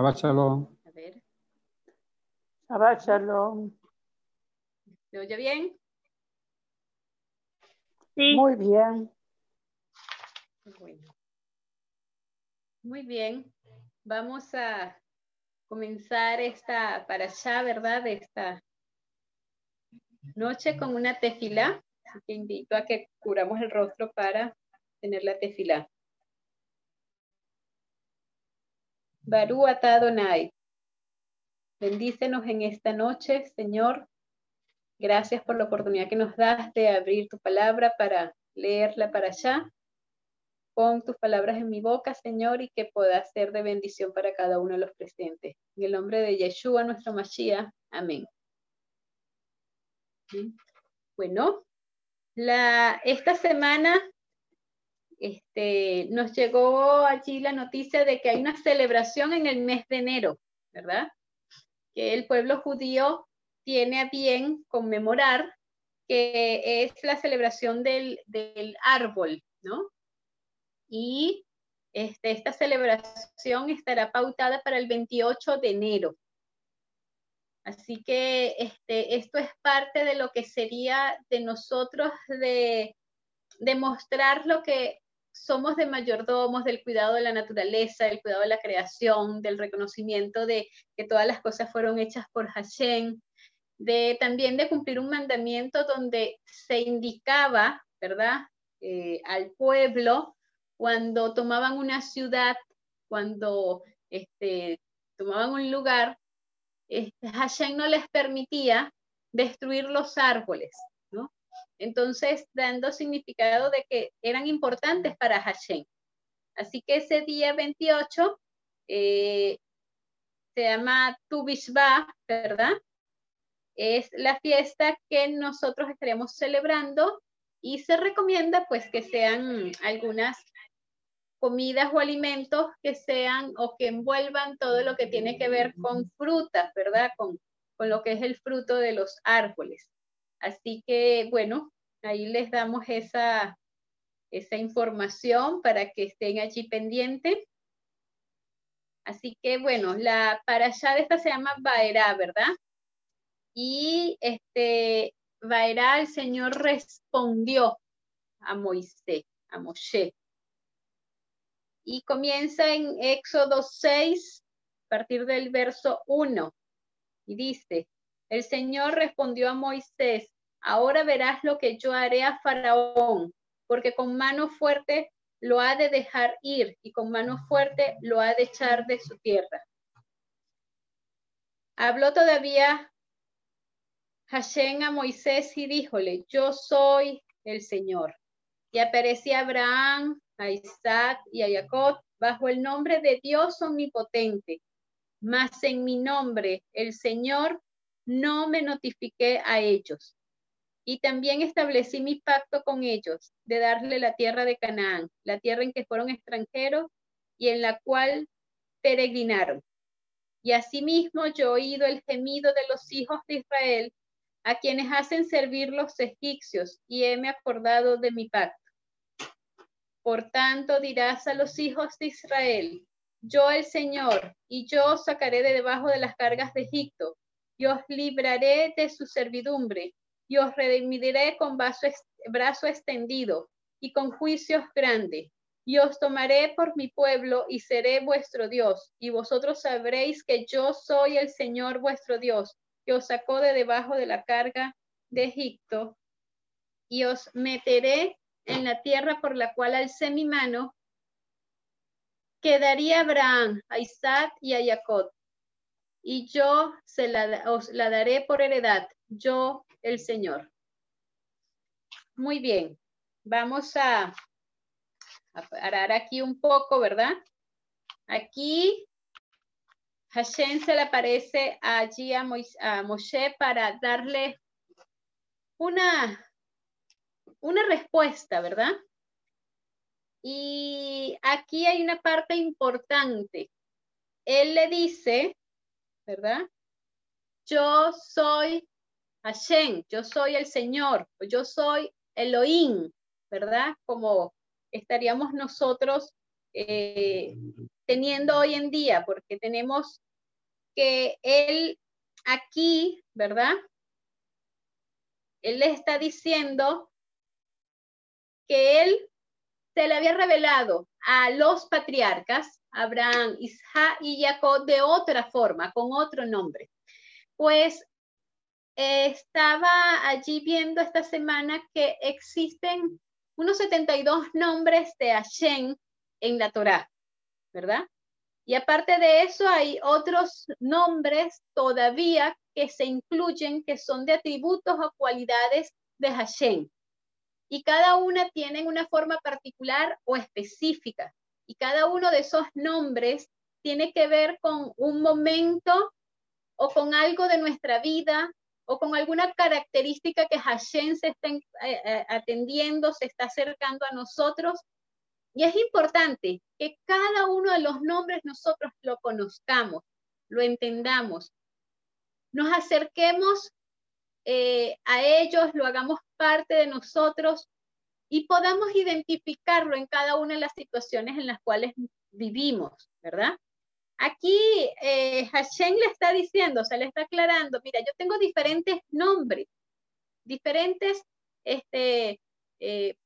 Shabbat Shalom. A ver, Shabbat Shalom. ¿se oye bien? Sí. Muy bien. Bueno. Muy bien. Vamos a comenzar esta para allá, ¿verdad? Esta noche con una tefilá. Así que invito a que curamos el rostro para tener la tefilá. Barú Adonai. Bendícenos en esta noche, Señor. Gracias por la oportunidad que nos das de abrir tu palabra para leerla para allá. Pon tus palabras en mi boca, Señor, y que pueda ser de bendición para cada uno de los presentes. En el nombre de Yeshua, nuestro Mashiach. Amén. Bueno, la, esta semana este, nos llegó allí la noticia de que hay una celebración en el mes de enero, ¿verdad? Que el pueblo judío tiene a bien conmemorar, que es la celebración del, del árbol, ¿no? Y este, esta celebración estará pautada para el 28 de enero. Así que este, esto es parte de lo que sería de nosotros de demostrar lo que somos de mayordomos, del cuidado de la naturaleza, del cuidado de la creación, del reconocimiento de que todas las cosas fueron hechas por Hashem, de también de cumplir un mandamiento donde se indicaba, ¿verdad?, eh, al pueblo cuando tomaban una ciudad, cuando este, tomaban un lugar, este, Hashem no les permitía destruir los árboles. Entonces, dando significado de que eran importantes para Hashem. Así que ese día 28 eh, se llama Tu Bishba, ¿verdad? Es la fiesta que nosotros estaremos celebrando y se recomienda pues que sean algunas comidas o alimentos que sean o que envuelvan todo lo que tiene que ver con frutas, ¿verdad? Con, con lo que es el fruto de los árboles. Así que, bueno, ahí les damos esa, esa información para que estén allí pendientes. Así que, bueno, la para allá de esta se llama Baerá, ¿verdad? Y este, Baerá, el Señor respondió a Moisés, a Moshe. Y comienza en Éxodo 6, a partir del verso 1. Y dice, el Señor respondió a Moisés, ahora verás lo que yo haré a Faraón, porque con mano fuerte lo ha de dejar ir y con mano fuerte lo ha de echar de su tierra. Habló todavía Hashem a Moisés y díjole, yo soy el Señor. Y aparecía Abraham, Isaac y a Jacob bajo el nombre de Dios omnipotente. Mas en mi nombre, el Señor, no me notifiqué a ellos. Y también establecí mi pacto con ellos de darle la tierra de Canaán, la tierra en que fueron extranjeros y en la cual peregrinaron. Y asimismo yo he oído el gemido de los hijos de Israel, a quienes hacen servir los egipcios, y heme acordado de mi pacto. Por tanto dirás a los hijos de Israel, yo el Señor, y yo os sacaré de debajo de las cargas de Egipto, y os libraré de su servidumbre, y os redimiré con brazo, extendido y con juicios grandes. Y os tomaré por mi pueblo y seré vuestro Dios, y vosotros sabréis que yo soy el Señor vuestro Dios, que os sacó de debajo de la carga de Egipto, y os meteré en la tierra por la cual alcé mi mano, quedaría a Abraham, a Isaac y a y yo se la, os la daré por heredad, yo el Señor. Muy bien, vamos a, parar aquí un poco, ¿verdad? Aquí Hashem se le aparece allí a, Mois, a Moshe para darle una, una respuesta, ¿verdad? Y aquí hay una parte importante. Él le dice, ¿verdad? Yo soy Hashem, yo soy el Señor, yo soy Elohim, ¿verdad? Como estaríamos nosotros eh, teniendo hoy en día, porque tenemos que él aquí, ¿verdad? Él le está diciendo que él se le había revelado a los patriarcas, Abraham, Isaac y Jacob, de otra forma, con otro nombre. Pues eh, estaba allí viendo esta semana que existen unos 72 nombres de Hashem en la Torá, ¿verdad? Y aparte de eso, hay otros nombres todavía que se incluyen que son de atributos o cualidades de Hashem. Y cada una tiene una forma particular o específica. Y cada uno de esos nombres tiene que ver con un momento o con algo de nuestra vida o con alguna característica que Hashem se está eh, eh, atendiendo, se está acercando a nosotros. Y es importante que cada uno de los nombres nosotros lo conozcamos, lo entendamos, nos acerquemos eh, a ellos, lo hagamos parte de nosotros y podamos identificarlo en cada una de las situaciones en las cuales vivimos, ¿verdad? Aquí eh, Hashem le está diciendo, se le está aclarando, mira, yo tengo diferentes nombres, diferentes este, eh,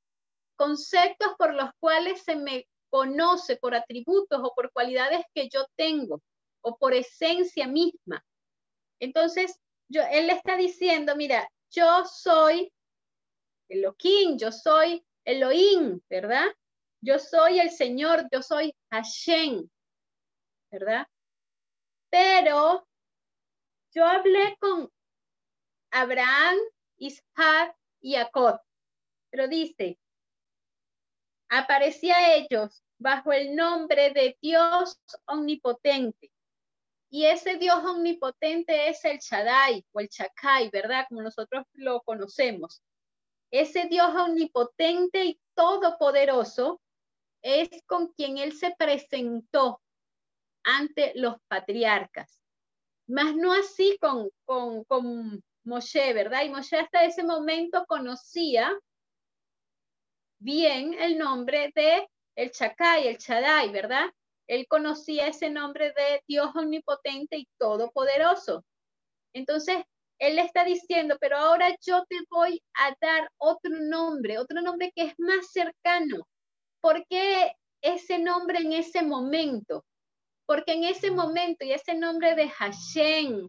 conceptos por los cuales se me conoce por atributos o por cualidades que yo tengo o por esencia misma. Entonces, él le está diciendo, mira, yo soy Elohim, yo soy Elohim, ¿verdad? Yo soy el Señor, yo soy Hashem. ¿verdad? Pero yo hablé con Abraham, Isaac y Jacob, pero dice, aparecía a ellos bajo el nombre de Dios omnipotente. Y ese Dios omnipotente es el Shaddai o el Chakai, ¿verdad? Como nosotros lo conocemos. Ese Dios omnipotente y todopoderoso es con quien él se presentó ante los patriarcas. Más no así con, con, con Moshe, ¿verdad? Y Moshe hasta ese momento conocía bien el nombre de el Chakai, el Chadai, ¿verdad? Él conocía ese nombre de Dios omnipotente y todopoderoso. Entonces, él le está diciendo, pero ahora yo te voy a dar otro nombre, otro nombre que es más cercano. ¿Por qué ese nombre en ese momento? porque en ese momento y ese nombre de Hashem,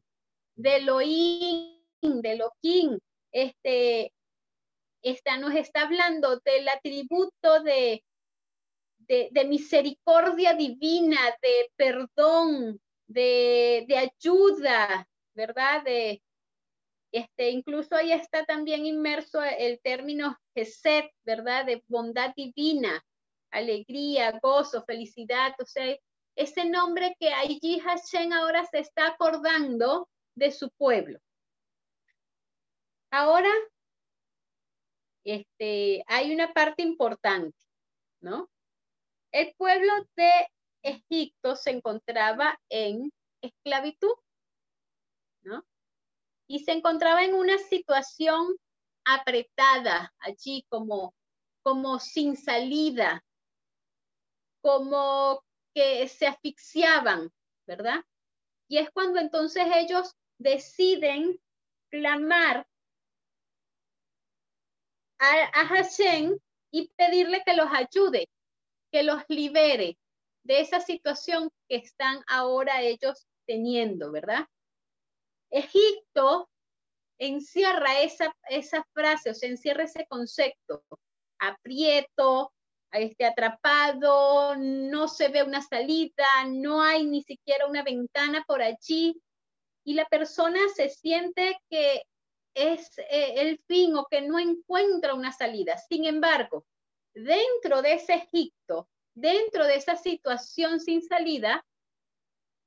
de Elohim, de Elohim, este, está, nos está hablando del atributo de, de, misericordia divina, de perdón, de, de ayuda, ¿verdad? De, este, incluso ahí está también inmerso el término Geset, ¿verdad? De bondad divina, alegría, gozo, felicidad, o sea, ese nombre que allí Hashem ahora se está acordando de su pueblo. Ahora, este, hay una parte importante, ¿no? El pueblo de Egipto se encontraba en esclavitud, ¿no? Y se encontraba en una situación apretada allí, como, como sin salida, como que se asfixiaban, ¿verdad? Y es cuando entonces ellos deciden clamar a, a Hashem y pedirle que los ayude, que los libere de esa situación que están ahora ellos teniendo, ¿verdad? Egipto encierra esa, esa frase, o sea, encierra ese concepto, aprieto, este, atrapado, no se ve una salida, no hay ni siquiera una ventana por allí y la persona se siente que es eh, el fin o que no encuentra una salida. Sin embargo, dentro de ese Egipto, dentro de esa situación sin salida,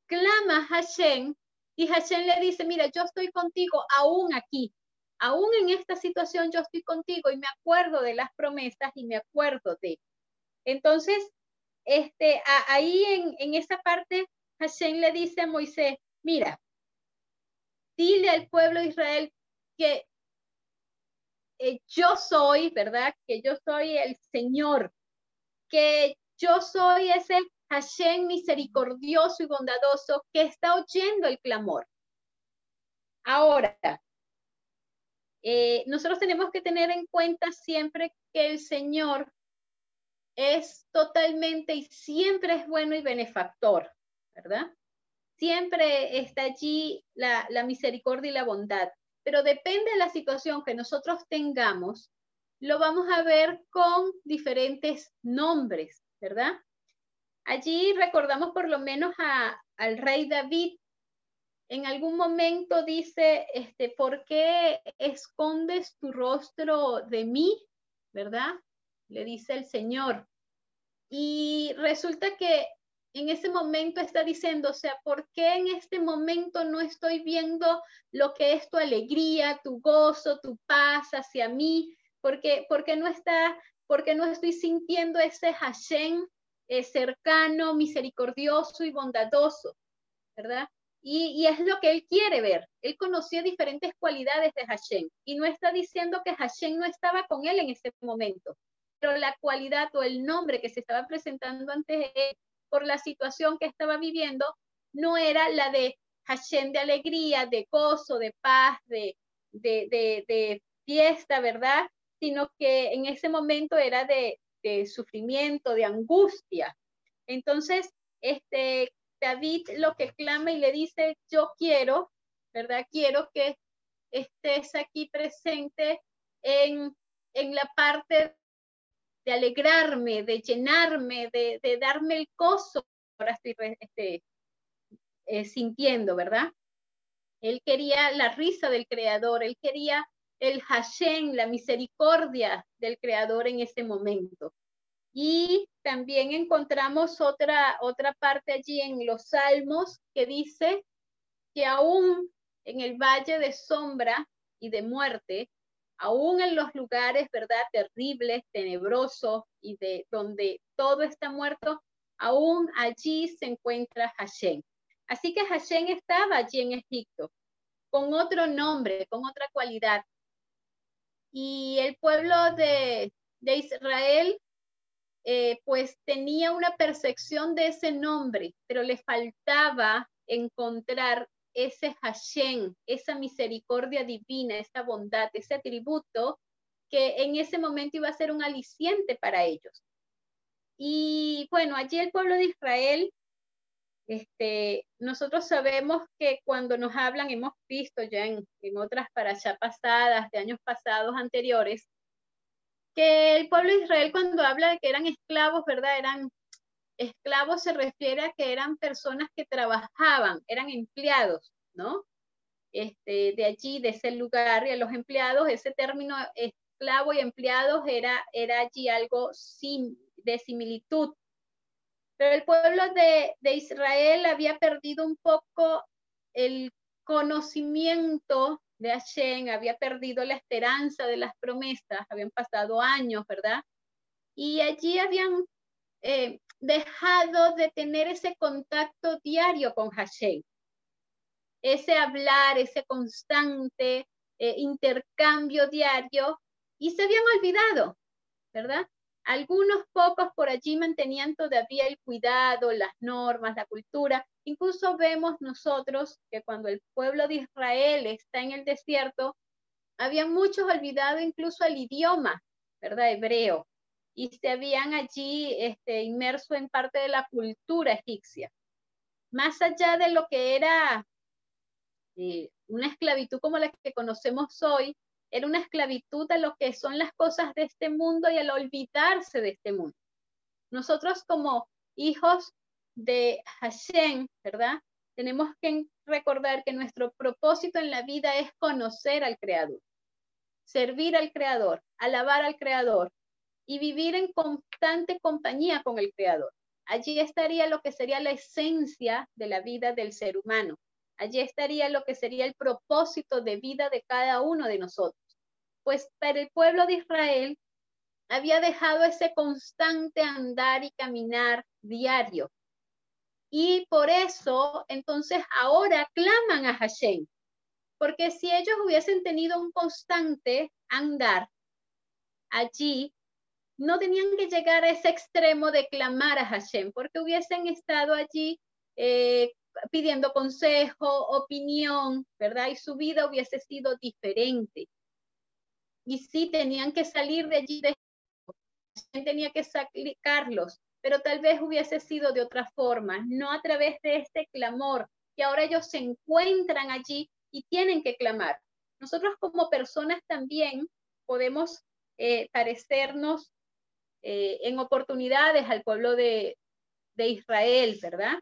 clama Hashem y Hashem le dice, mira, yo estoy contigo aún aquí, aún en esta situación yo estoy contigo y me acuerdo de las promesas y me acuerdo de entonces, este, ahí en, esa parte, Hashem le dice a Moisés, mira, dile al pueblo de Israel que eh, yo soy, ¿verdad? Que yo soy el Señor, que yo soy ese Hashem misericordioso y bondadoso que está oyendo el clamor. Ahora, eh, nosotros tenemos que tener en cuenta siempre que el Señor es totalmente y siempre es bueno y benefactor, ¿verdad? Siempre está allí la, la misericordia y la bondad, pero depende de la situación que nosotros tengamos, lo vamos a ver con diferentes nombres, ¿verdad? Allí recordamos por lo menos al rey David. En algún momento dice, este, ¿por qué escondes tu rostro de mí? ¿Verdad? Le dice el Señor. Y resulta que en ese momento está diciendo, o sea, ¿por qué en este momento no estoy viendo lo que es tu alegría, tu gozo, tu paz hacia mí? Porque, porque no está, porque no estoy sintiendo ese Hashem es cercano, misericordioso y bondadoso, ¿verdad? Y, es lo que él quiere ver. Él conocía diferentes cualidades de Hashem y no está diciendo que Hashem no estaba con él en ese momento, pero la cualidad o el nombre que se estaba presentando ante él por la situación que estaba viviendo no era la de Hashem de alegría, de gozo, de paz, de, de, de fiesta, ¿verdad? Sino que en ese momento era de, de sufrimiento, de angustia. Entonces, este, David lo que clama y le dice, yo quiero, ¿verdad? Quiero que estés aquí presente en, en la parte de alegrarme, de llenarme, de, de darme el gozo. Ahora estoy este, eh, sintiendo, ¿verdad? Él quería la risa del Creador, él quería el Hashem, la misericordia del Creador en ese momento. Y también encontramos otra, otra parte allí en los Salmos que dice que aún en el valle de sombra y de muerte, aún en los lugares, ¿verdad?, terribles, tenebrosos y de donde todo está muerto, aún allí se encuentra Hashem. Así que Hashem estaba allí en Egipto, con otro nombre, con otra cualidad, y el pueblo de, Israel eh, pues tenía una percepción de ese nombre, pero le faltaba encontrar ese Hashem, esa misericordia divina, esa bondad, ese atributo que en ese momento iba a ser un aliciente para ellos. Y bueno, allí el pueblo de Israel este, nosotros sabemos que cuando nos hablan, hemos visto ya en, en otras parashas pasadas, de años pasados anteriores, que el pueblo de Israel cuando habla de que eran esclavos, ¿verdad? Eran esclavos se refiere a que eran personas que trabajaban, eran empleados, ¿no? Este, de allí, de ese lugar, y a los empleados, ese término esclavo y empleados era, era allí algo de similitud pero el pueblo de, Israel había perdido un poco el conocimiento de Hashem, había perdido la esperanza de las promesas, habían pasado años, ¿verdad? Y allí habían eh, dejado de tener ese contacto diario con Hashem, ese hablar, ese constante eh, intercambio diario, y se habían olvidado, ¿verdad? Algunos pocos por allí mantenían todavía el cuidado, las normas, la cultura. Incluso vemos nosotros que cuando el pueblo de Israel está en el desierto, había muchos olvidado incluso el idioma, ¿verdad? Hebreo. Y se habían allí este, inmerso en parte de la cultura egipcia. Más allá de lo que era eh, una esclavitud como la que conocemos hoy, era una esclavitud a lo que son las cosas de este mundo y al olvidarse de este mundo. Nosotros como hijos de Hashem, ¿verdad? Tenemos que recordar que nuestro propósito en la vida es conocer al Creador, servir al Creador, alabar al Creador y vivir en constante compañía con el Creador. Allí estaría lo que sería la esencia de la vida del ser humano. Allí estaría lo que sería el propósito de vida de cada uno de nosotros. Pues para el pueblo de Israel había dejado ese constante andar y caminar diario. Y por eso, entonces, ahora claman a Hashem. Porque si ellos hubiesen tenido un constante andar allí, no tenían que llegar a ese extremo de clamar a Hashem, porque hubiesen estado allí eh, pidiendo consejo, opinión, ¿verdad? Y su vida hubiese sido diferente. Y sí, tenían que salir de allí, de... tenía que sacrificarlos, pero tal vez hubiese sido de otra forma, no a través de este clamor, que ahora ellos se encuentran allí y tienen que clamar. Nosotros como personas también podemos eh, parecernos eh, en oportunidades al pueblo de Israel, ¿verdad?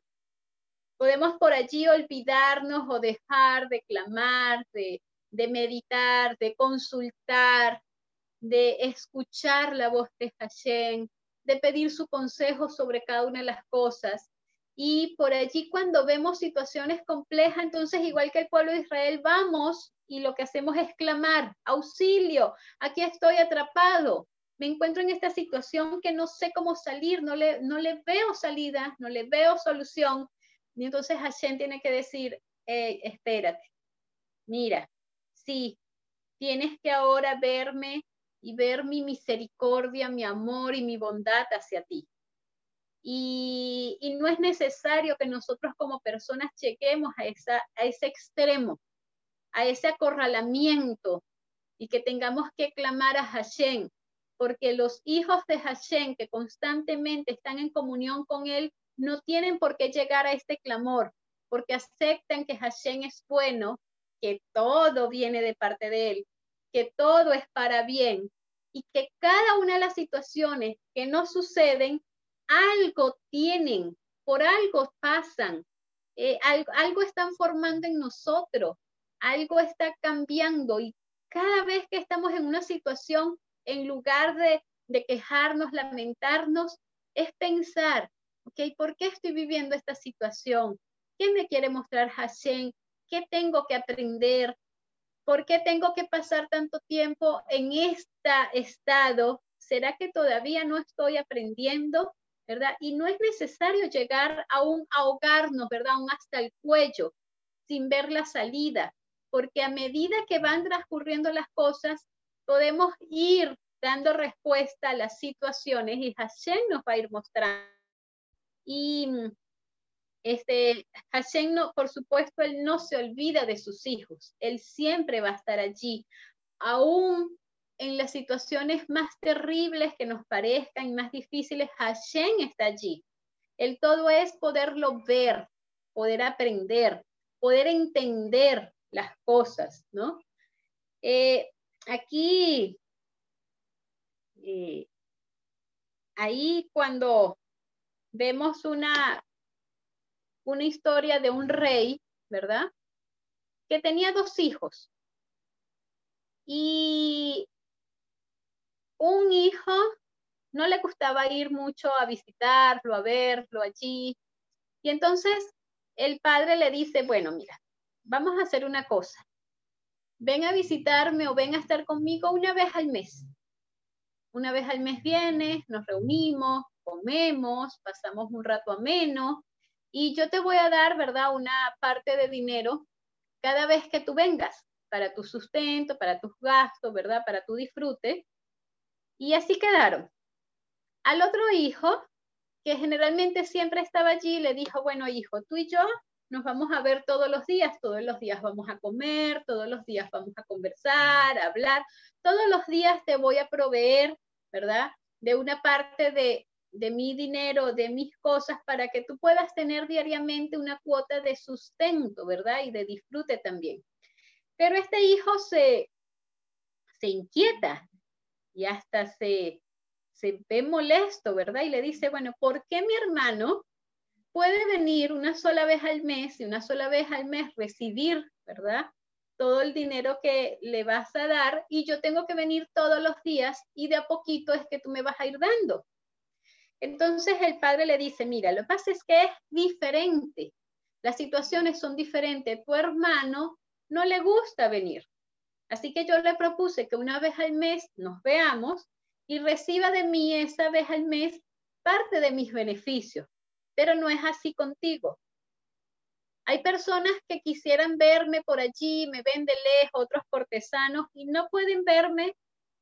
Podemos por allí olvidarnos o dejar de clamar, de, meditar, de consultar, de escuchar la voz de Hashem, de pedir su consejo sobre cada una de las cosas. Y por allí cuando vemos situaciones complejas, entonces igual que el pueblo de Israel, vamos y lo que hacemos es clamar, auxilio, aquí estoy atrapado, me encuentro en esta situación que no sé cómo salir, no le, no le veo salida, no le veo solución. Y entonces Hashem tiene que decir, espérate, mira, sí, tienes que ahora verme y ver mi misericordia, mi amor y mi bondad hacia ti. Y, y, no es necesario que nosotros como personas chequemos a, esa, a ese extremo, a ese acorralamiento y que tengamos que clamar a Hashem, porque los hijos de Hashem que constantemente están en comunión con Él no tienen por qué llegar a este clamor, porque aceptan que Hashem es bueno, que todo viene de parte de Él, que todo es para bien y que cada una de las situaciones que no suceden, algo tienen, por algo pasan, eh, algo, algo están formando en nosotros algo está cambiando y cada vez que estamos en una situación, en lugar de, quejarnos, lamentarnos, es pensar, ok, ¿por qué estoy viviendo esta situación? ¿Qué me quiere mostrar Hashem? ¿Qué tengo que aprender? ¿Por qué tengo que pasar tanto tiempo en este estado? ¿Será que todavía no estoy aprendiendo? ¿Verdad? Y no es necesario llegar a un ahogarnos, ¿verdad? Aún hasta el cuello, sin ver la salida porque a medida que van transcurriendo las cosas, podemos ir dando respuesta a las situaciones y Hashem nos va a ir mostrando. Y este, Hashem, no, por supuesto, él no se olvida de sus hijos, él siempre va a estar allí, aún en las situaciones más terribles que nos parezcan y más difíciles, Hashem está allí. El todo es poderlo ver, poder aprender, poder entender las cosas, ¿no? Eh, aquí, eh, ahí cuando vemos una, una historia de un rey, ¿verdad? Que tenía dos hijos. Y un hijo no le gustaba ir mucho a visitarlo, a verlo allí. Y entonces el padre le dice, bueno, mira, vamos a hacer una cosa. Ven a visitarme o ven a estar conmigo una vez al mes. Una vez al mes vienes, nos reunimos, comemos, pasamos un rato ameno y yo te voy a dar, ¿verdad? Una parte de dinero cada vez que tú vengas para tu sustento, para tus gastos, ¿verdad? Para tu disfrute. Y así quedaron. Al otro hijo, que generalmente siempre estaba allí, le dijo, bueno, hijo, tú y yo nos vamos a ver todos los días, todos los días vamos a comer, todos los días vamos a conversar, hablar, todos los días te voy a proveer, ¿verdad? De una parte de, de mi dinero, de mis cosas, para que tú puedas tener diariamente una cuota de sustento, ¿verdad? Y de disfrute también. Pero este hijo se, se inquieta y hasta se, se ve molesto, ¿verdad? Y le dice, bueno, ¿por qué mi hermano puede venir una sola vez al mes y una sola vez al mes recibir, ¿verdad? Todo el dinero que le vas a dar y yo tengo que venir todos los días y de a poquito es que tú me vas a ir dando. Entonces el padre le dice, mira, lo que pasa es que es diferente. Las situaciones son diferentes. Tu hermano no le gusta venir. Así que yo le propuse que una vez al mes nos veamos y reciba de mí esa vez al mes parte de mis beneficios pero no es así contigo. Hay personas que quisieran verme por allí, me ven de lejos, otros cortesanos, y no pueden verme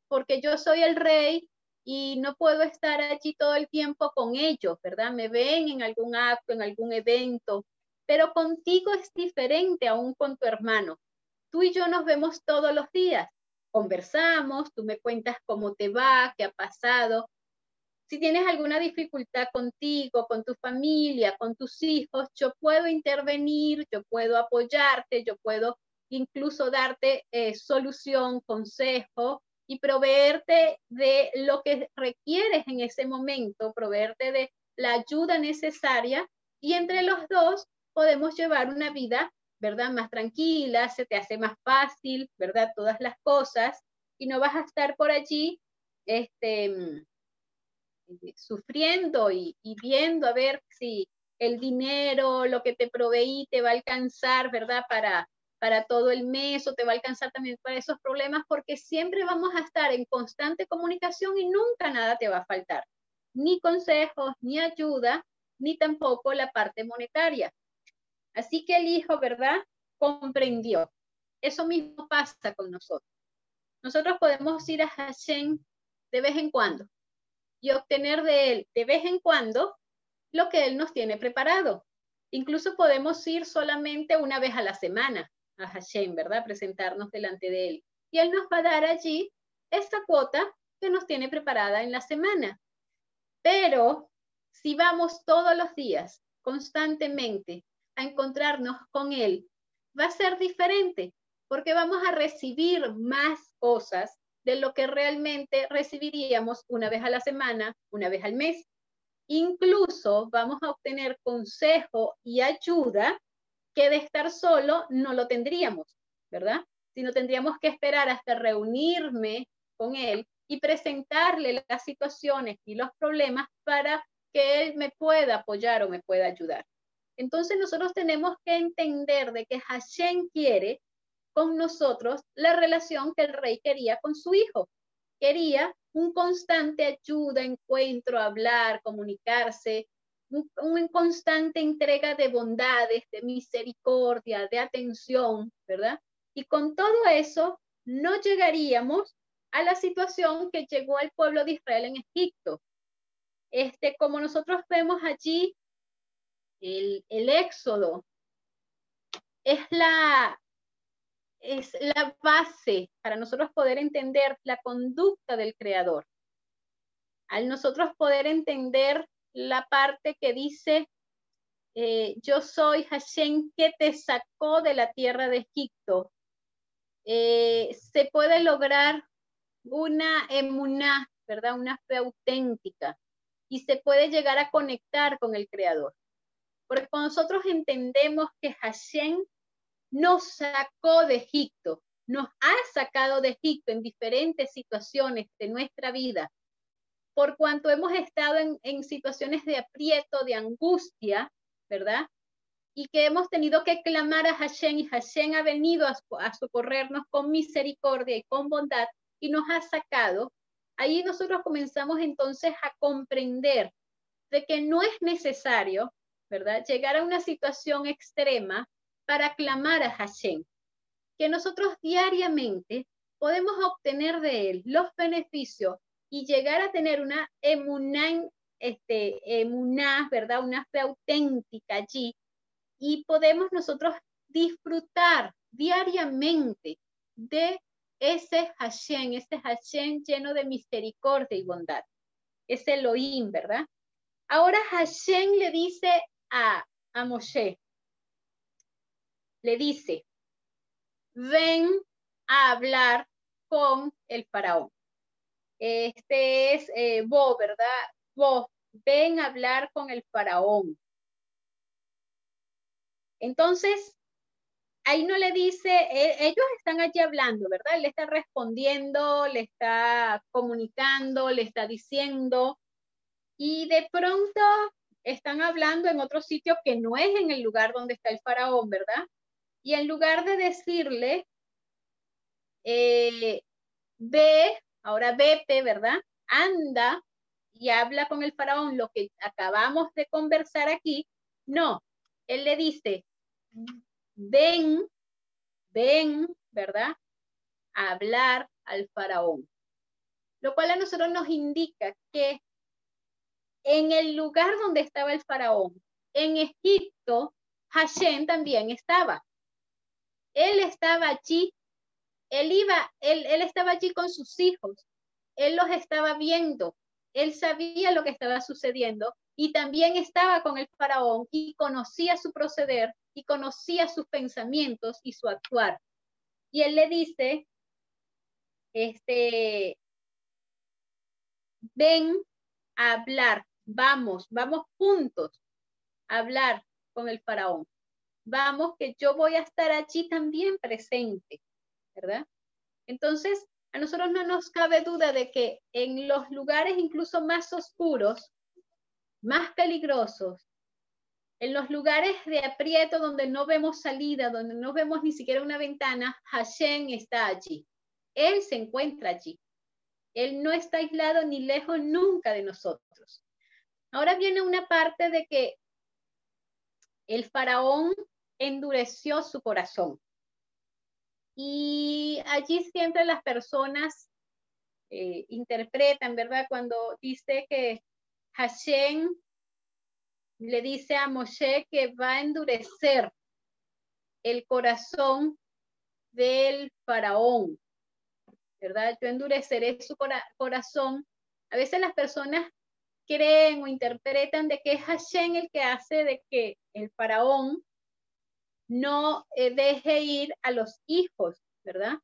porque yo soy el rey y no puedo estar allí todo el tiempo con ellos, ¿verdad? Me ven en algún acto, en algún evento, pero contigo es diferente aún con tu hermano. Tú y yo nos vemos todos los días, conversamos, tú me cuentas cómo te va, qué ha pasado. Si tienes alguna dificultad contigo, con tu familia, con tus hijos, yo puedo intervenir, yo puedo apoyarte, yo puedo incluso darte eh, solución, consejo y proveerte de lo que requieres en ese momento, proveerte de la ayuda necesaria y entre los dos podemos llevar una vida, ¿verdad? Más tranquila, se te hace más fácil, ¿verdad? Todas las cosas y no vas a estar por allí, este, mm, sufriendo y, y viendo a ver si el dinero, lo que te proveí te va a alcanzar, ¿verdad? Para, para todo el mes o te va a alcanzar también para esos problemas porque siempre vamos a estar en constante comunicación y nunca nada te va a faltar, ni consejos, ni ayuda, ni tampoco la parte monetaria. Así que el hijo, ¿verdad? Comprendió. Eso mismo pasa con nosotros. Nosotros podemos ir a Hashem de vez en cuando y obtener de él de vez en cuando lo que él nos tiene preparado. Incluso podemos ir solamente una vez a la semana a Hashem, ¿verdad? Presentarnos delante de él. Y él nos va a dar allí esta cuota que nos tiene preparada en la semana. Pero si vamos todos los días, constantemente, a encontrarnos con Él, va a ser diferente, porque vamos a recibir más cosas de lo que realmente recibiríamos una vez a la semana, una vez al mes. Incluso vamos a obtener consejo y ayuda que de estar solo no lo tendríamos, ¿verdad? Sino tendríamos que esperar hasta reunirme con él y presentarle las situaciones y los problemas para que él me pueda apoyar o me pueda ayudar. Entonces nosotros tenemos que entender de que Hashem quiere con nosotros la relación que el rey quería con su hijo. Quería un constante ayuda, encuentro, hablar, comunicarse, una constante entrega de bondades, de misericordia, de atención, ¿verdad? Y con todo eso no llegaríamos a la situación que llegó al pueblo de Israel en Egipto. Este, como nosotros vemos allí el, éxodo es la, es la base para nosotros poder entender la conducta del creador. Al nosotros poder entender la parte que dice, eh, yo soy Hashem que te sacó de la tierra de Egipto, eh, se puede lograr una emuná, ¿verdad? Una fe auténtica y se puede llegar a conectar con el Creador. Porque nosotros entendemos que Hashem nos sacó de Egipto, nos ha sacado de Egipto en diferentes situaciones de nuestra vida, por cuanto hemos estado en, situaciones de aprieto, de angustia, ¿verdad? Y que hemos tenido que clamar a Hashem y Hashem ha venido a, a socorrernos con misericordia y con bondad y nos ha sacado. Ahí nosotros comenzamos entonces a comprender de que no es necesario ¿verdad? Llegar a una situación extrema para clamar a Hashem, que nosotros diariamente podemos obtener de él los beneficios y llegar a tener una emuná, este, emuná, ¿verdad? Una fe auténtica allí y podemos nosotros disfrutar diariamente de ese Hashem, ese Hashem lleno de misericordia y bondad. Ese Elohim, ¿verdad? Ahora Hashem le dice a, a Moshe, le dice, ven a hablar con el faraón. Este es eh, vos, ¿verdad? Vos, ven a hablar con el faraón. Entonces, ahí no le dice, e, ellos están allí hablando, ¿verdad? le está respondiendo, le está comunicando, le está diciendo, y de pronto están hablando en otro sitio que no es en el lugar donde está el faraón, ¿verdad? Y en lugar de decirle, eh, ve, ahora vete, ¿verdad? Anda y habla con el faraón lo que acabamos de conversar aquí. No, él le dice, ven, ven, ¿verdad? A hablar al faraón. lo cual a nosotros nos indica que en el lugar donde estaba el faraón, en Egipto, Hashem también estaba. Él estaba allí, él iba, él, estaba allí con sus hijos, él los estaba viendo, él sabía lo que estaba sucediendo y también estaba con el faraón y conocía su proceder y conocía sus pensamientos y su actuar. Y él le dice, este, ven a hablar, vamos, vamos juntos a hablar con el faraón. Vamos, que yo voy a estar allí también presente, ¿verdad? Entonces, a nosotros no nos cabe duda de que en los lugares incluso más oscuros, más peligrosos, en los lugares de aprieto donde no vemos salida, donde no vemos ni siquiera una ventana, Hashem está allí. Él se encuentra allí. Él no está aislado ni lejos nunca de nosotros. Ahora viene una parte de que el faraón endureció su corazón. Y allí siempre las personas eh, interpretan, ¿verdad? Cuando dice que Hashem le dice a Moshe que va a endurecer el corazón del faraón, ¿verdad? Yo endureceré su corazón. A veces las personas creen o interpretan de que es Hashem el que hace de que el faraón no eh, deje ir a los hijos, ¿verdad?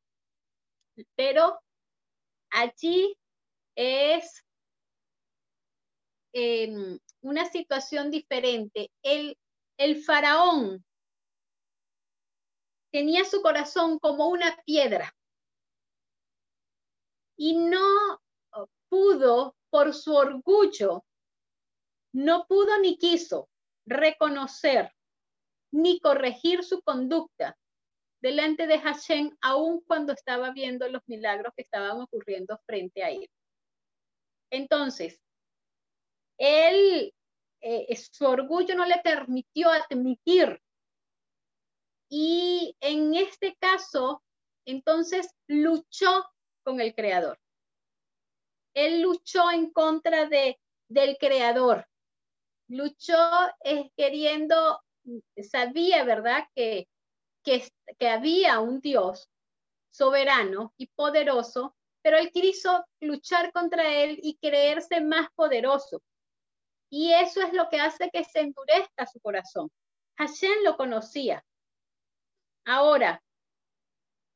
Pero allí es em, una situación diferente. El, el faraón tenía su corazón como una piedra y no pudo, por su orgullo, no pudo ni quiso reconocer ni corregir su conducta delante de Hashem, aun cuando estaba viendo los milagros que estaban ocurriendo frente a él. Entonces, él, eh, su orgullo no le permitió admitir. Y en este caso, entonces luchó con el Creador. Él luchó en contra de, del Creador. Luchó eh, queriendo sabía, ¿verdad?, que, que, que había un Dios soberano y poderoso, pero él quiso luchar contra él y creerse más poderoso. Y eso es lo que hace que se endurezca su corazón. Hashem lo conocía. Ahora,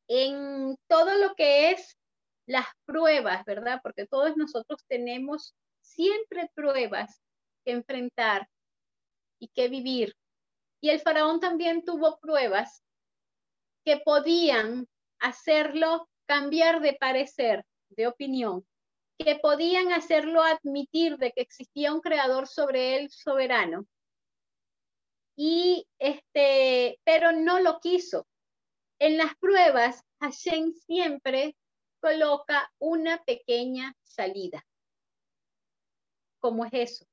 en todo lo que es las pruebas, ¿verdad? Porque todos nosotros tenemos siempre pruebas que enfrentar y que vivir. Y el faraón también tuvo pruebas que podían hacerlo cambiar de parecer, de opinión, que podían hacerlo admitir de que existía un creador sobre él soberano. Y este, pero no lo quiso. En las pruebas, Hashem siempre coloca una pequeña salida. ¿Cómo es eso?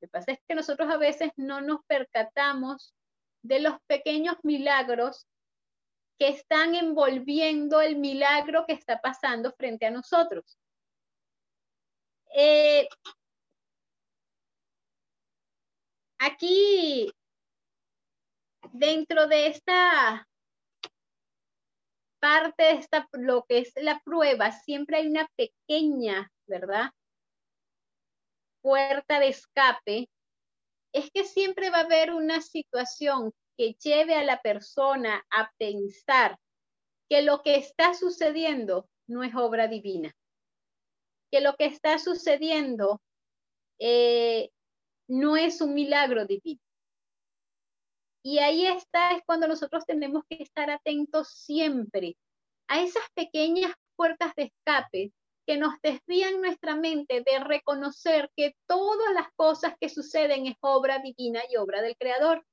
Lo que pasa es que nosotros a veces no nos percatamos de los pequeños milagros que están envolviendo el milagro que está pasando frente a nosotros. Eh, aquí, dentro de esta parte, esta, lo que es la prueba, siempre hay una pequeña, ¿verdad? Puerta de escape, es que siempre va a haber una situación que lleve a la persona a pensar que lo que está sucediendo no es obra divina, que lo que está sucediendo eh, no es un milagro divino. Y ahí está, es cuando nosotros tenemos que estar atentos siempre a esas pequeñas puertas de escape que nos desvían nuestra mente de reconocer que todas las cosas que suceden es obra divina y obra del Creador,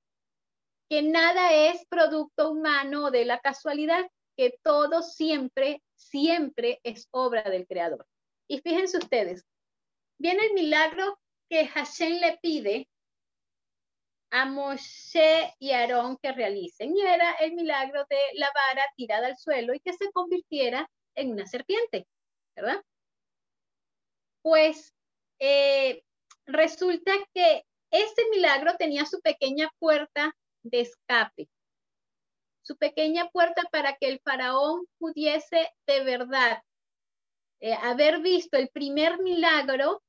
que nada es producto humano de la casualidad, que todo siempre, siempre es obra del Creador. Y fíjense ustedes, viene el milagro que Hashem le pide a Moshe y Aarón que realicen, y era el milagro de la vara tirada al suelo y que se convirtiera en una serpiente. ¿Verdad? pues eh, resulta que ese milagro tenía su pequeña puerta de escape, su pequeña puerta para que el faraón pudiese de verdad eh, haber visto el primer milagro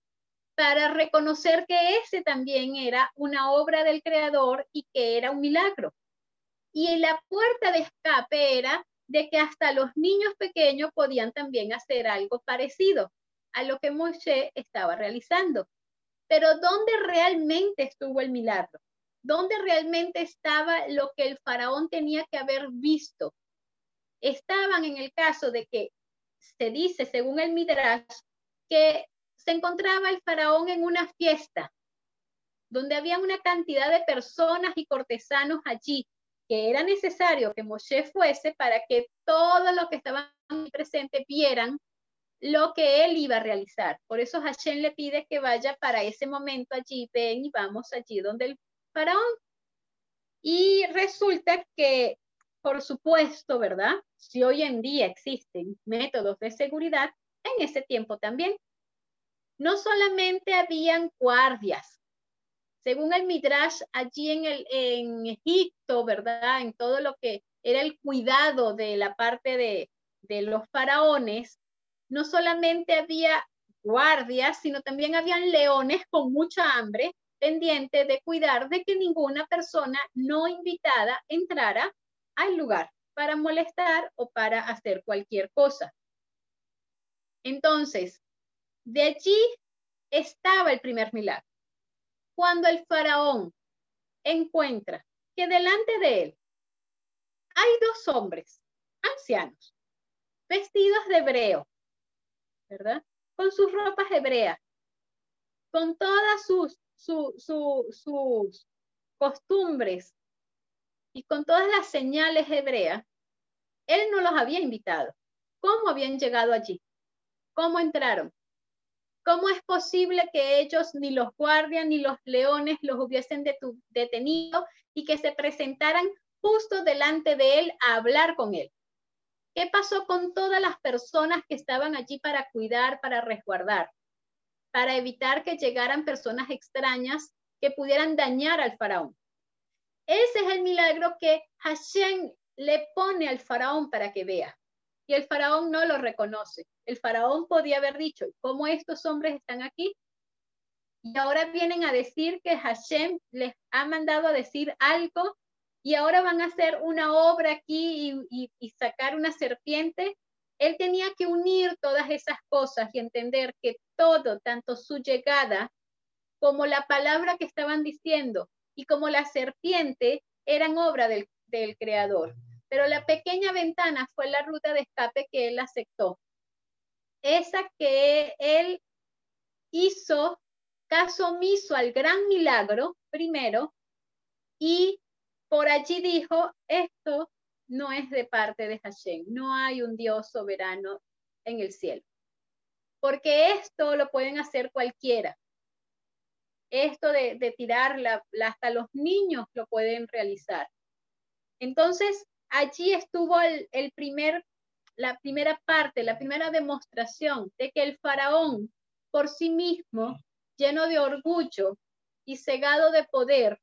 para reconocer que ese también era una obra del creador y que era un milagro. Y la puerta de escape era de que hasta los niños pequeños podían también hacer algo parecido a lo que Moshe estaba realizando. Pero ¿dónde realmente estuvo el milagro? ¿Dónde realmente estaba lo que el faraón tenía que haber visto? Estaban en el caso de que se dice, según el Midrash, que se encontraba el faraón en una fiesta donde había una cantidad de personas y cortesanos allí, que era necesario que Moshe fuese para que todos los que estaban presentes vieran lo que él iba a realizar. Por eso Hashem le pide que vaya para ese momento allí, ven y vamos allí donde el faraón. Y resulta que, por supuesto, ¿verdad? Si hoy en día existen métodos de seguridad, en ese tiempo también. No solamente habían guardias, según el Midrash, allí en, el, en Egipto, ¿verdad? En todo lo que era el cuidado de la parte de, de los faraones, no solamente había guardias, sino también habían leones con mucha hambre, pendiente de cuidar de que ninguna persona no invitada entrara al lugar para molestar o para hacer cualquier cosa. Entonces, de allí estaba el primer milagro. Cuando el faraón encuentra que delante de él hay dos hombres ancianos, vestidos de hebreo, ¿verdad? Con sus ropas hebreas, con todas sus, costumbres y con todas las señales hebreas, él no los había invitado. ¿Cómo habían llegado allí? ¿Cómo entraron? ¿Cómo es posible que ellos, ni los guardias, ni los leones, los hubiesen detenido y que se presentaran justo delante de él a hablar con él? ¿Qué pasó con todas las personas que estaban allí para cuidar, para resguardar, para evitar que llegaran personas extrañas que pudieran dañar al faraón? Ese es el milagro que Hashem le pone al faraón para que vea. Y el faraón no lo reconoce. El faraón podía haber dicho, ¿cómo estos hombres están aquí? Y ahora vienen a decir que Hashem les ha mandado a decir algo y ahora van a hacer una obra aquí y, sacar una serpiente. Él tenía que unir todas esas cosas y entender que todo, tanto su llegada como la palabra que estaban diciendo y como la serpiente, eran obra del, creador. Pero la pequeña ventana fue la ruta de escape que él aceptó. Esa que él hizo caso omiso al gran milagro primero y por allí dijo, esto no es de parte de Hashem, no hay un Dios soberano en el cielo, porque esto lo pueden hacer cualquiera. Esto de, de hasta los niños lo pueden realizar. Entonces, allí estuvo el, primer, la primera parte, la primera demostración de que el faraón por sí mismo, lleno de orgullo y cegado de poder,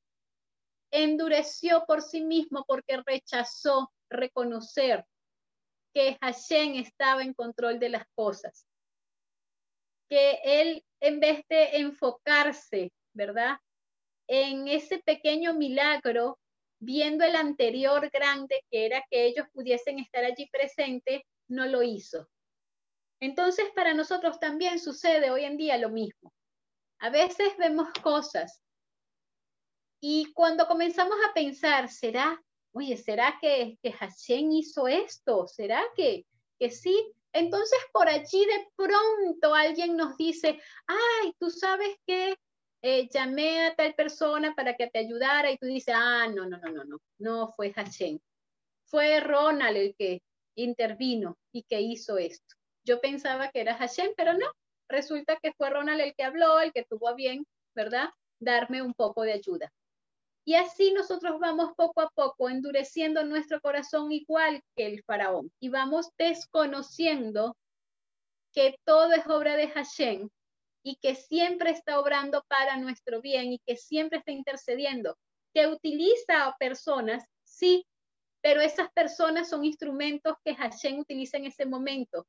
endureció por sí mismo porque rechazó reconocer que Hashem estaba en control de las cosas. Que él, en vez de enfocarse, ¿verdad? En ese pequeño milagro, viendo el anterior grande, que era que ellos pudiesen estar allí presentes, no lo hizo. Entonces, para nosotros también sucede hoy en día lo mismo. A veces vemos cosas y cuando comenzamos a pensar, ¿será, oye, ¿será que, que Hashem hizo esto? ¿Será que, que sí? Entonces por allí de pronto alguien nos dice, ay, tú sabes que eh, llamé a tal persona para que te ayudara y tú dices, ah, no, no, no, no, no, no fue Hashem. Fue Ronald el que intervino y que hizo esto. Yo pensaba que era Hashem, pero no. Resulta que fue Ronald el que habló, el que tuvo a bien, ¿verdad? Darme un poco de ayuda. Y así nosotros vamos poco a poco endureciendo nuestro corazón igual que el faraón y vamos desconociendo que todo es obra de Hashem y que siempre está obrando para nuestro bien y que siempre está intercediendo, que utiliza a personas, sí, pero esas personas son instrumentos que Hashem utiliza en ese momento,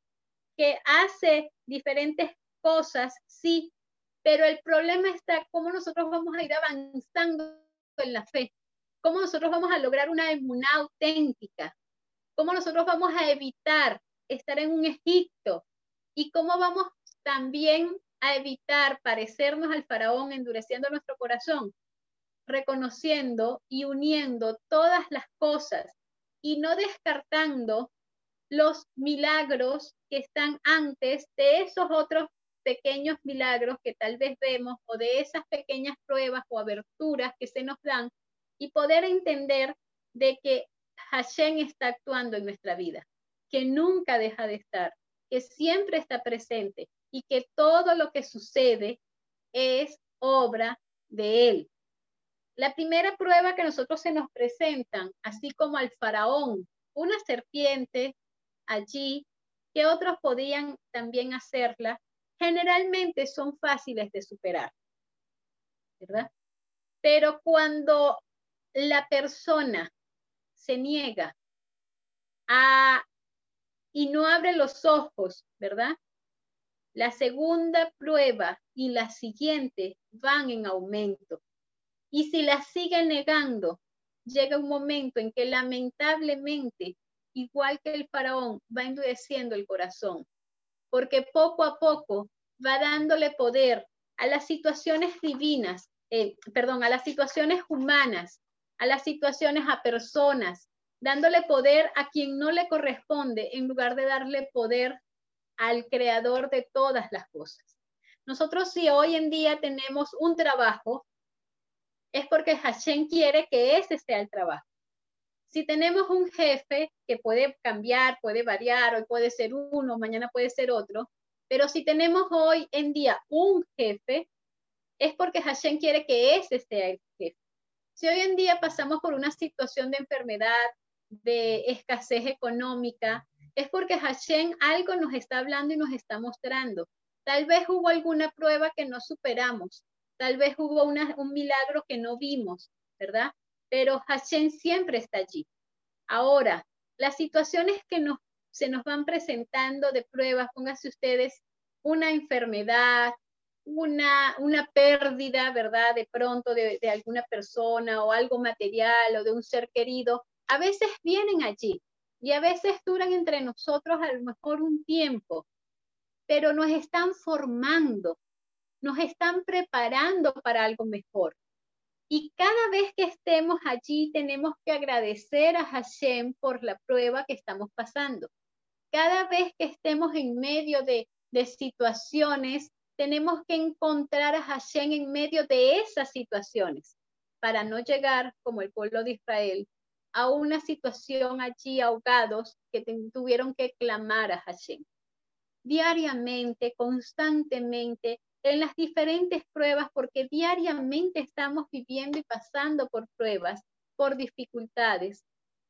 que hace diferentes cosas, sí, pero el problema está cómo nosotros vamos a ir avanzando en la fe, cómo nosotros vamos a lograr una emuná auténtica, cómo nosotros vamos a evitar estar en un Egipto y cómo vamos también evitar parecernos al faraón endureciendo nuestro corazón, reconociendo y uniendo todas las cosas y no descartando los milagros que están antes de esos otros pequeños milagros que tal vez vemos o de esas pequeñas pruebas o aberturas que se nos dan y poder entender de que Hashem está actuando en nuestra vida, que nunca deja de estar, que siempre está presente y que todo lo que sucede es obra de Él. La primera prueba que nosotros se nos presentan, así como al faraón, una serpiente allí, que otros podían también hacerla, generalmente son fáciles de superar, ¿verdad? Pero cuando la persona se niega a y no abre los ojos, ¿verdad? La segunda prueba y la siguiente van en aumento. Y si la sigue negando, llega un momento en que lamentablemente, igual que el faraón, va endureciendo el corazón, porque poco a poco va dándole poder a las situaciones divinas, eh, perdón, a las situaciones humanas, a las situaciones a personas, dándole poder a quien no le corresponde en lugar de darle poder al creador de todas las cosas. Nosotros si hoy en día tenemos un trabajo, es porque Hashem quiere que ese sea el trabajo. Si tenemos un jefe que puede cambiar, puede variar, hoy puede ser uno, mañana puede ser otro, pero si tenemos hoy en día un jefe, es porque Hashem quiere que ese sea el jefe. Si hoy en día pasamos por una situación de enfermedad, de escasez económica, es porque Hashem algo nos está hablando y nos está mostrando. Tal vez hubo alguna prueba que no superamos, tal vez hubo un milagro que no vimos, ¿verdad? Pero Hashem siempre está allí. Ahora, las situaciones que nos, se nos van presentando de pruebas, pónganse ustedes una enfermedad, una, una pérdida, ¿verdad? De pronto de, de alguna persona o algo material o de un ser querido, a veces vienen allí y a veces duran entre nosotros a lo mejor un tiempo, pero nos están formando, nos están preparando para algo mejor. Y cada vez que estemos allí tenemos que agradecer a Hashem por la prueba que estamos pasando. Cada vez que estemos en medio de, de situaciones, tenemos que encontrar a Hashem en medio de esas situaciones para no llegar como el pueblo de Israel a una situación allí ahogados que tuvieron que clamar a Hashem. Diariamente, constantemente, en las diferentes pruebas, porque diariamente estamos viviendo y pasando por pruebas, por dificultades,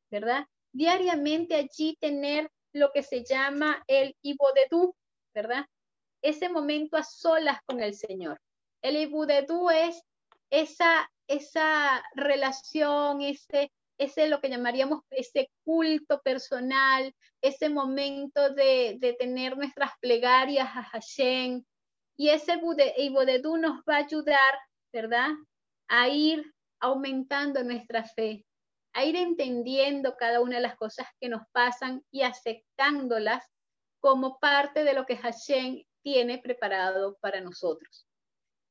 ¿verdad? Diariamente allí tener lo que se llama el ibodedú, ¿verdad? Ese momento a solas con el Señor. El ibodedú es esa, esa relación, ese, ese lo que llamaríamos ese culto personal, ese momento de, tener nuestras plegarias a Hashem. Y ese Ibodedú nos va a ayudar, ¿verdad? A ir aumentando nuestra fe, a ir entendiendo cada una de las cosas que nos pasan y aceptándolas como parte de lo que Hashem tiene preparado para nosotros.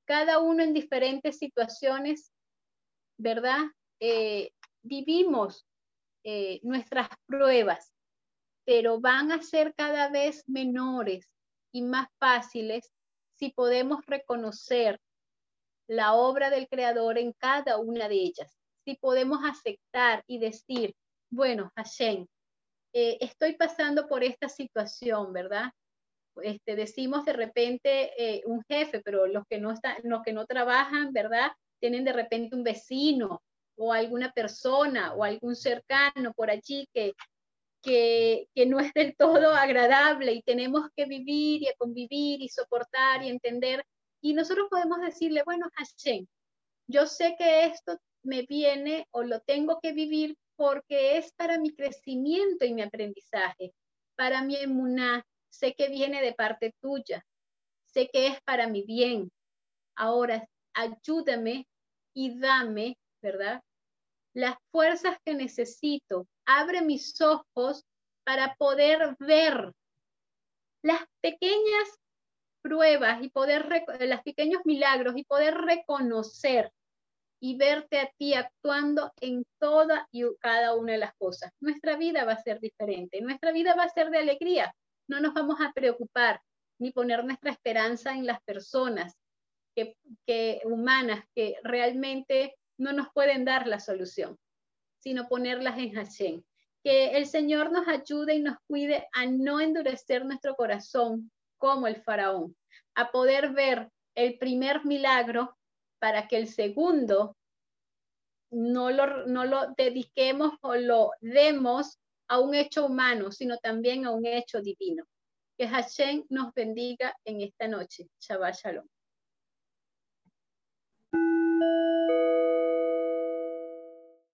Cada uno en diferentes situaciones, ¿verdad? Eh, vivimos eh, nuestras pruebas, pero van a ser cada vez menores y más fáciles si podemos reconocer la obra del Creador en cada una de ellas. Si podemos aceptar y decir, bueno, Hashem, eh, estoy pasando por esta situación, ¿verdad? Este, decimos de repente eh, un jefe, pero los que no están, los que no trabajan, ¿verdad? Tienen de repente un vecino o alguna persona o algún cercano por allí que, que, no es del todo agradable y tenemos que vivir y convivir y soportar y entender Y nosotros podemos decirle, bueno, Hashem, yo sé que esto me viene o lo tengo que vivir porque es para mi crecimiento y mi aprendizaje, para mi emuná, sé que viene de parte tuya, sé que es para mi bien. Ahora, ayúdame y dame, ¿verdad? Las fuerzas que necesito. Abre mis ojos para poder ver las pequeñas pruebas y poder, los pequeños milagros y poder reconocer y verte a ti actuando en toda y cada una de las cosas. Nuestra vida va a ser diferente, nuestra vida va a ser de alegría. No nos vamos a preocupar ni poner nuestra esperanza en las personas que, que humanas que realmente no nos pueden dar la solución, sino ponerlas en Hashem. Que el Señor nos ayude y nos cuide a no endurecer nuestro corazón como el faraón, a poder ver el primer milagro para que el segundo no lo, no lo dediquemos o lo demos a un hecho humano, sino también a un hecho divino. Que Hashem nos bendiga en esta noche. Shabbat Shalom.